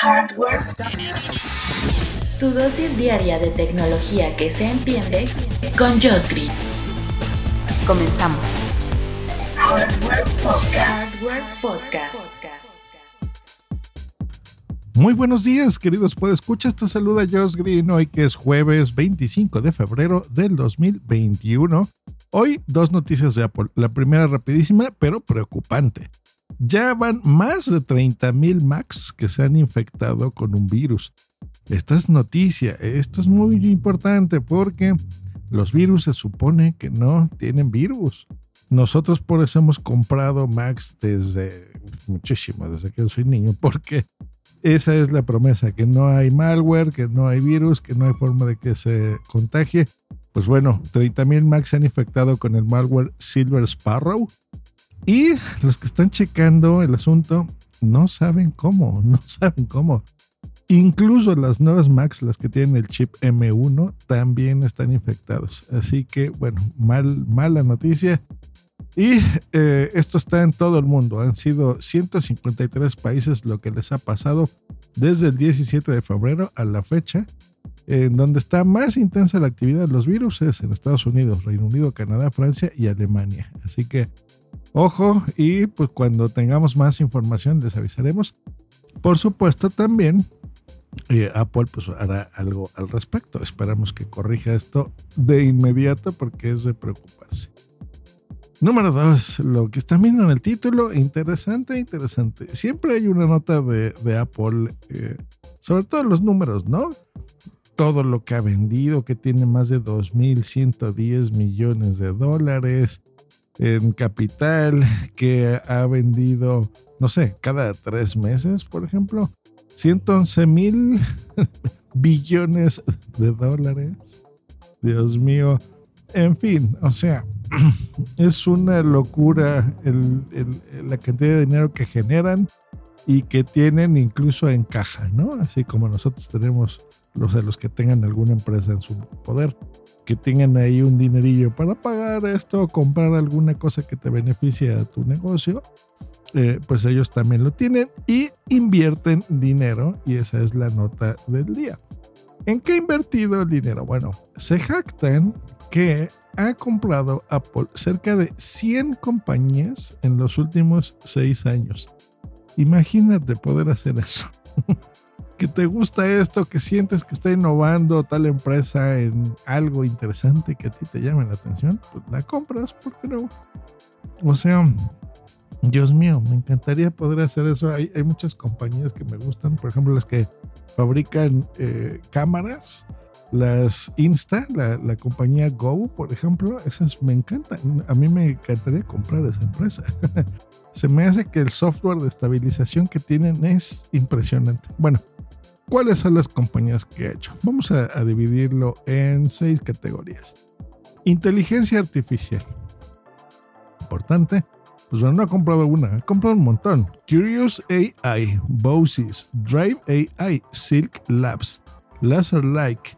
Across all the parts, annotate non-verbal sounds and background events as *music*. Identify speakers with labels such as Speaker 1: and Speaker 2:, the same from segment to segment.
Speaker 1: Hardware. Tu dosis diaria de tecnología que se entiende con Josh Green.
Speaker 2: Comenzamos.
Speaker 1: Hardware Podcast. Hardware Podcast.
Speaker 3: Muy buenos días, queridos escuchar Te saluda Josh Green hoy que es jueves 25 de febrero del 2021. Hoy dos noticias de Apple. La primera rapidísima, pero preocupante. Ya van más de 30.000 Macs que se han infectado con un virus. Esta es noticia, esto es muy importante porque los virus se supone que no tienen virus. Nosotros por eso hemos comprado Macs desde muchísimo, desde que yo soy niño, porque esa es la promesa, que no hay malware, que no hay virus, que no hay forma de que se contagie. Pues bueno, 30.000 Macs se han infectado con el malware Silver Sparrow. Y los que están checando el asunto no saben cómo, *laughs* no saben cómo. Incluso las nuevas Macs, las que tienen el chip M1, también están infectados. Así que, bueno, mal, mala noticia. Y eh, esto está en todo el mundo. Han sido 153 países lo que les ha pasado desde el 17 de febrero a la fecha, en donde está más intensa la actividad de los virus es en Estados Unidos, Reino Unido, Canadá, Francia y Alemania. Así que ojo y pues cuando tengamos más información les avisaremos. Por supuesto también eh, Apple pues hará algo al respecto. Esperamos que corrija esto de inmediato porque es de preocuparse. Número dos, lo que están viendo en el título, interesante, interesante. Siempre hay una nota de, Apple, eh, sobre todo los números, ¿no? Todo lo que ha vendido, que tiene más de 2.110 millones de dólares en capital, que ha vendido, no sé, cada tres meses, por ejemplo, 111 mil *laughs* billones de dólares. Dios mío. En fin, o sea, *clears throat* es una locura la cantidad de dinero que generan y que tienen incluso en caja, ¿no? Así como nosotros tenemos los, los que tengan alguna empresa en su poder, que tengan ahí un dinerillo para pagar esto, comprar alguna cosa que te beneficie a tu negocio, eh, pues ellos también lo tienen y invierten dinero y esa es la nota del día. ¿En qué ha invertido el dinero? Bueno, se jactan que ha comprado Apple cerca de 100 compañías en los últimos 6 años. Imagínate poder hacer eso. *laughs* te gusta esto, que sientes que está innovando tal empresa en algo interesante que a ti te llame la atención, pues la compras, ¿por qué no? O sea, Dios mío, me encantaría poder hacer eso. Hay, muchas compañías que me gustan, por ejemplo, las que fabrican eh, cámaras las Insta, la, compañía Go, por ejemplo, esas me encantan. A mí me encantaría comprar esa empresa. *laughs* Se me hace que el software de estabilización que tienen es impresionante. Bueno, ¿cuáles son las compañías que he hecho? Vamos a, dividirlo en seis categorías. Inteligencia artificial. Importante. Pues bueno, no he comprado una, he comprado un montón. Curious AI, Bosys, Drive AI, Silk Labs, Laser Like,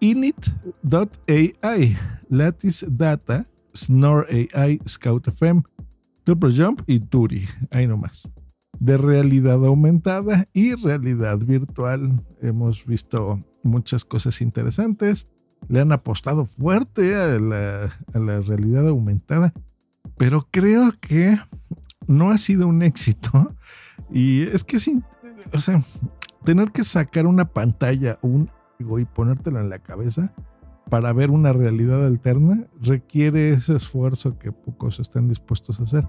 Speaker 3: Init.ai, Lattice Data, Snore AI, Scout FM, Jump y Turi. Ahí nomás. De realidad aumentada y realidad virtual. Hemos visto muchas cosas interesantes. Le han apostado fuerte a la, realidad aumentada. Pero creo que no ha sido un éxito. Y es que sin, o sea, tener que sacar una pantalla, un y ponértelo en la cabeza para ver una realidad alterna requiere ese esfuerzo que pocos están dispuestos a hacer.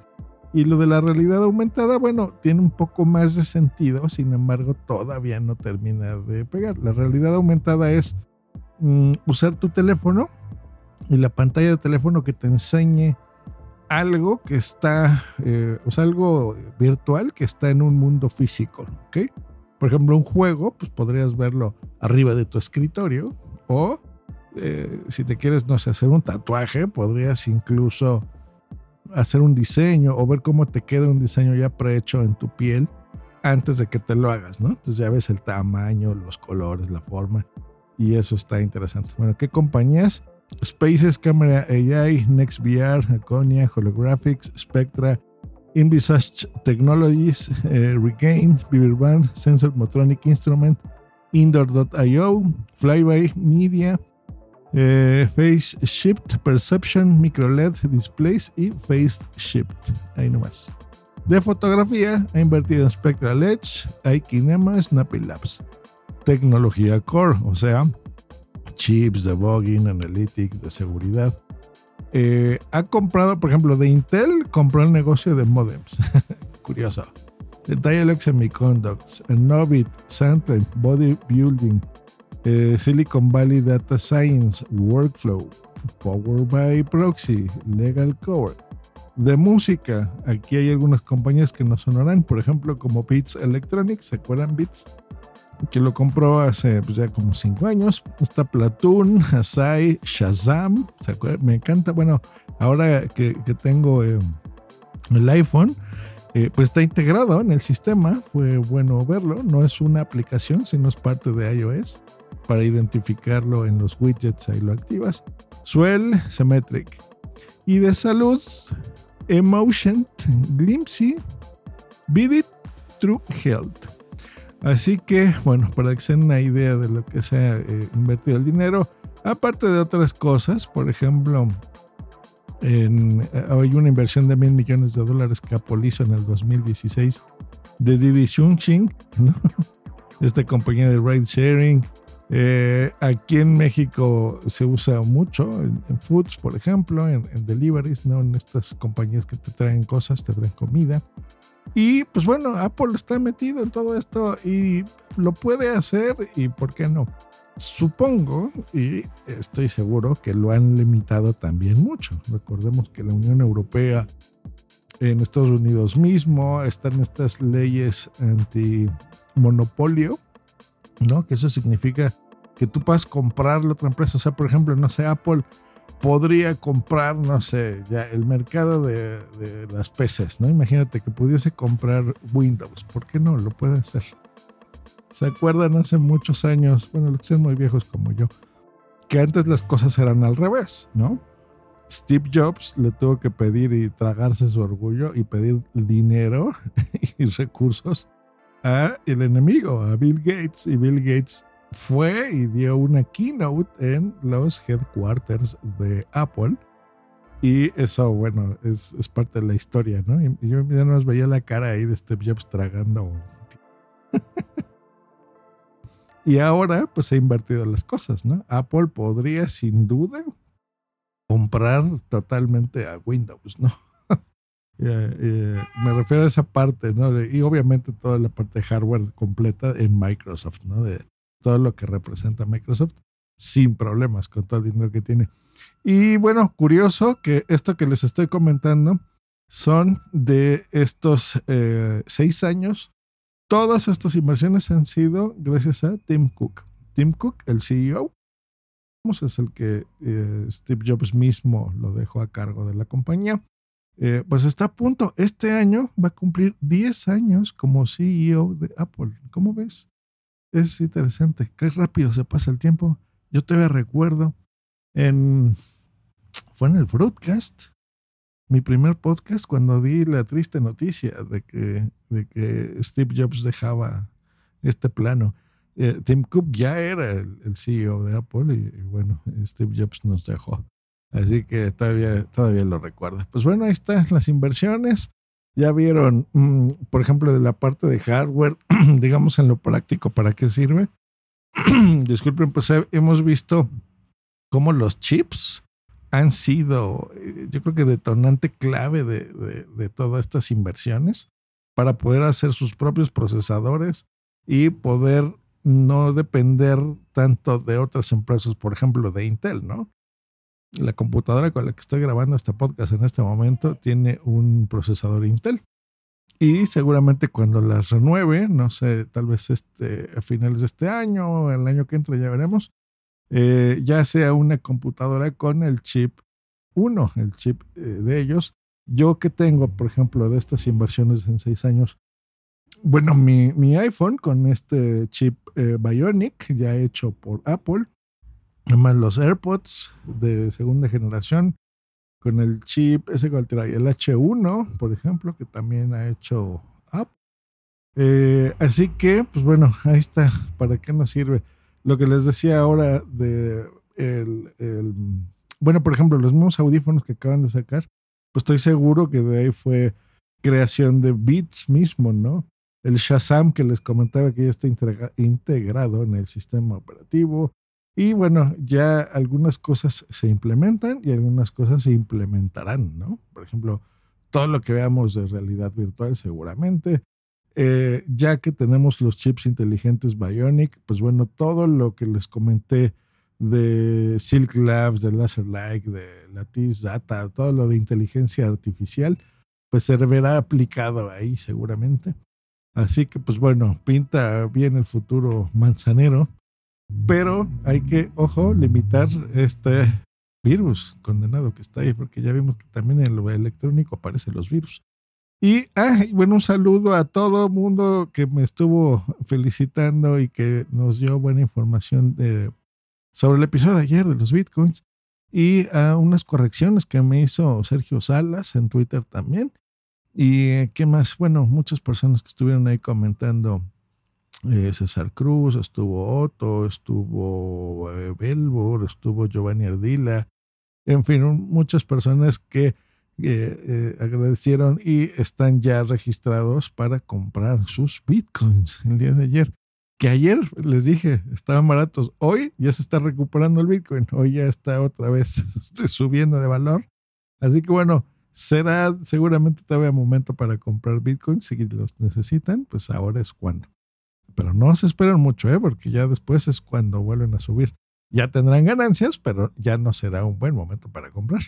Speaker 3: Y lo de la realidad aumentada, bueno, tiene un poco más de sentido, sin embargo, todavía no termina de pegar. La realidad aumentada es mm, usar tu teléfono y la pantalla de teléfono que te enseñe algo que está, eh, o sea, algo virtual que está en un mundo físico, ¿ok? por ejemplo, un juego, pues podrías verlo arriba de tu escritorio o eh, si te quieres, no sé, hacer un tatuaje, podrías incluso hacer un diseño o ver cómo te queda un diseño ya prehecho en tu piel antes de que te lo hagas, ¿no? Entonces ya ves el tamaño, los colores, la forma y eso está interesante. Bueno, ¿qué compañías? Spaces, Camera AI, NextVR, Aconia, Holographics, Spectra, Invisage Technologies, eh, Regain, Band, Sensor Motronic Instrument, Indoor.io, Flyby Media, eh, Face Shift Perception, Micro LED Displays y Face Shift. Ahí nomás. De fotografía, ha invertido en Spectral Edge, iKinema, Snappy Labs. Tecnología Core, o sea, chips, debugging, analytics, de seguridad. Eh, ha comprado, por ejemplo, de Intel, compró el negocio de modems. *laughs* Curioso. De Dialog Semiconductors, Novit, Sandline, Bodybuilding, Silicon Valley Data Science, Workflow, Power by Proxy, Legal Cover. De música, aquí hay algunas compañías que nos sonarán, por ejemplo, como Beats Electronics, ¿se acuerdan Beats? que lo compró hace pues, ya como cinco años. Está Platoon, Asai, Shazam. Me encanta. Bueno, ahora que, tengo eh, el iPhone, eh, pues está integrado en el sistema. Fue bueno verlo. No es una aplicación, sino es parte de iOS. Para identificarlo en los widgets, ahí lo activas. Swell, Symmetric. Y de salud, Emotion, Glimpsy, Vidit, True Health. Así que, bueno, para que se den una idea de lo que se ha eh, invertido el dinero, aparte de otras cosas, por ejemplo, en, eh, hay una inversión de mil millones de dólares que Apple en el 2016 de Didi ¿no? *laughs* esta compañía de ride sharing. Eh, aquí en México se usa mucho en, foods, por ejemplo, en, en, deliveries, ¿no? en estas compañías que te traen cosas, te traen comida. Y pues bueno, Apple está metido en todo esto y lo puede hacer y ¿por qué no? Supongo y estoy seguro que lo han limitado también mucho. Recordemos que la Unión Europea, en Estados Unidos mismo, están estas leyes anti-monopolio, ¿no? Que eso significa que tú puedas comprarle a otra empresa. O sea, por ejemplo, no sé, Apple podría comprar, no sé, ya el mercado de, las PCs, ¿no? Imagínate que pudiese comprar Windows, ¿por qué no? Lo puede hacer. ¿Se acuerdan hace muchos años, bueno, los que sean muy viejos como yo, que antes las cosas eran al revés, ¿no? Steve Jobs le tuvo que pedir y tragarse su orgullo y pedir dinero *laughs* y recursos a el enemigo, a Bill Gates, y Bill Gates fue y dio una keynote en los headquarters de Apple. Y eso, bueno, es, parte de la historia, ¿no? Yo ya nos veía la cara ahí de Steve Jobs tragando. *laughs* y ahora, pues ha invertido las cosas, ¿no? Apple podría, sin duda, comprar totalmente a Windows, ¿no? Me refiero a esa parte, ¿no? Y obviamente toda la parte de hardware completa en Microsoft, ¿no? De, todo lo que representa Microsoft sin problemas con todo el dinero que tiene. Y bueno, curioso que esto que les estoy comentando son de estos eh, seis años. Todas estas inversiones han sido gracias a Tim Cook. Tim Cook, el CEO, es el que eh, Steve Jobs mismo lo dejó a cargo de la compañía. Eh, pues está a punto. Este año va a cumplir 10 años como CEO de Apple. ¿Cómo ves? es interesante, qué rápido se pasa el tiempo. Yo todavía recuerdo en fue en el Fruitcast, mi primer podcast cuando di la triste noticia de que, de que Steve Jobs dejaba este plano. Eh, Tim Cook ya era el, CEO de Apple y, bueno, Steve Jobs nos dejó. Así que todavía, todavía lo recuerdo. Pues bueno, ahí están las inversiones. Ya vieron, mm, por ejemplo, de la parte de hardware, *clears throat* digamos en lo práctico, ¿para qué sirve? *clears throat* Disculpen, pues hemos visto cómo los chips han sido, eh, yo creo que detonante clave de, de, todas estas inversiones para poder hacer sus propios procesadores y poder no depender tanto de otras empresas, por ejemplo, de Intel, ¿no? La computadora con la que estoy grabando este podcast en este momento tiene un procesador Intel. Y seguramente cuando las renueve, no sé, tal vez este, a finales de este año o el año que entra, ya veremos, eh, ya sea una computadora con el chip 1, el chip eh, de ellos. Yo que tengo, por ejemplo, de estas inversiones en seis años, bueno, mi, iPhone con este chip eh, Bionic, ya hecho por Apple, además los AirPods de segunda generación, con el chip, ese cual trae el H1, por ejemplo, que también ha hecho Apple. Eh, así que, pues bueno, *laughs* ahí está. ¿Para qué nos sirve? Lo que les decía ahora de el, el, bueno, por ejemplo, los mismos audífonos que acaban de sacar, pues estoy seguro que de ahí fue creación de Beats mismo, ¿no? El Shazam que les comentaba que ya está integrado en el sistema operativo. Y bueno, ya algunas cosas se implementan y algunas cosas se implementarán, ¿no? Por ejemplo, todo lo que veamos de realidad virtual seguramente. Eh, ya que tenemos los chips inteligentes Bionic, pues bueno, todo lo que les comenté de Silk Labs, de Laser Light, de Lattice Data, todo lo de inteligencia artificial, pues se verá aplicado ahí seguramente. Así que pues bueno, pinta bien el futuro manzanero pero hay que, ojo, limitar este virus condenado que está ahí, porque ya vimos que también en lo electrónico aparecen los virus. Y bueno, un saludo a todo mundo que me estuvo felicitando y que nos dio buena información sobre el episodio de ayer de los bitcoins y a unas correcciones que me hizo Sergio Salas en Twitter también. Y qué más, bueno, muchas personas que estuvieron ahí comentando eh, César Cruz, estuvo Otto, estuvo eh, Belbor, estuvo Giovanni Ardila, en fin, muchas personas que eh, agradecieron y están ya registrados para comprar sus bitcoins el día de ayer. Que ayer les dije, estaban baratos. Hoy ya se está recuperando el bitcoin. Hoy ya está otra vez *laughs* subiendo de valor. Así que bueno, será seguramente todavía momento para comprar bitcoins si los necesitan. Pues ahora es cuando. Pero no se esperen mucho, ¿eh? porque ya después es cuando vuelven a subir. Ya tendrán ganancias, pero ya no será un buen momento para comprar.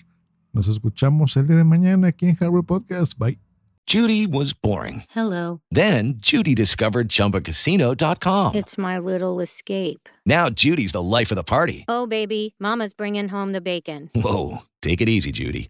Speaker 3: Nos escuchamos el día de mañana aquí en Hardware Podcast. Bye.
Speaker 4: Judy was boring.
Speaker 5: Hello.
Speaker 4: Then Judy discovered chumbacasino.com.
Speaker 5: It's my little escape.
Speaker 4: Now Judy's the life of the party.
Speaker 5: Oh, baby, Mama's bringing home the bacon.
Speaker 4: Whoa. Take it easy, Judy.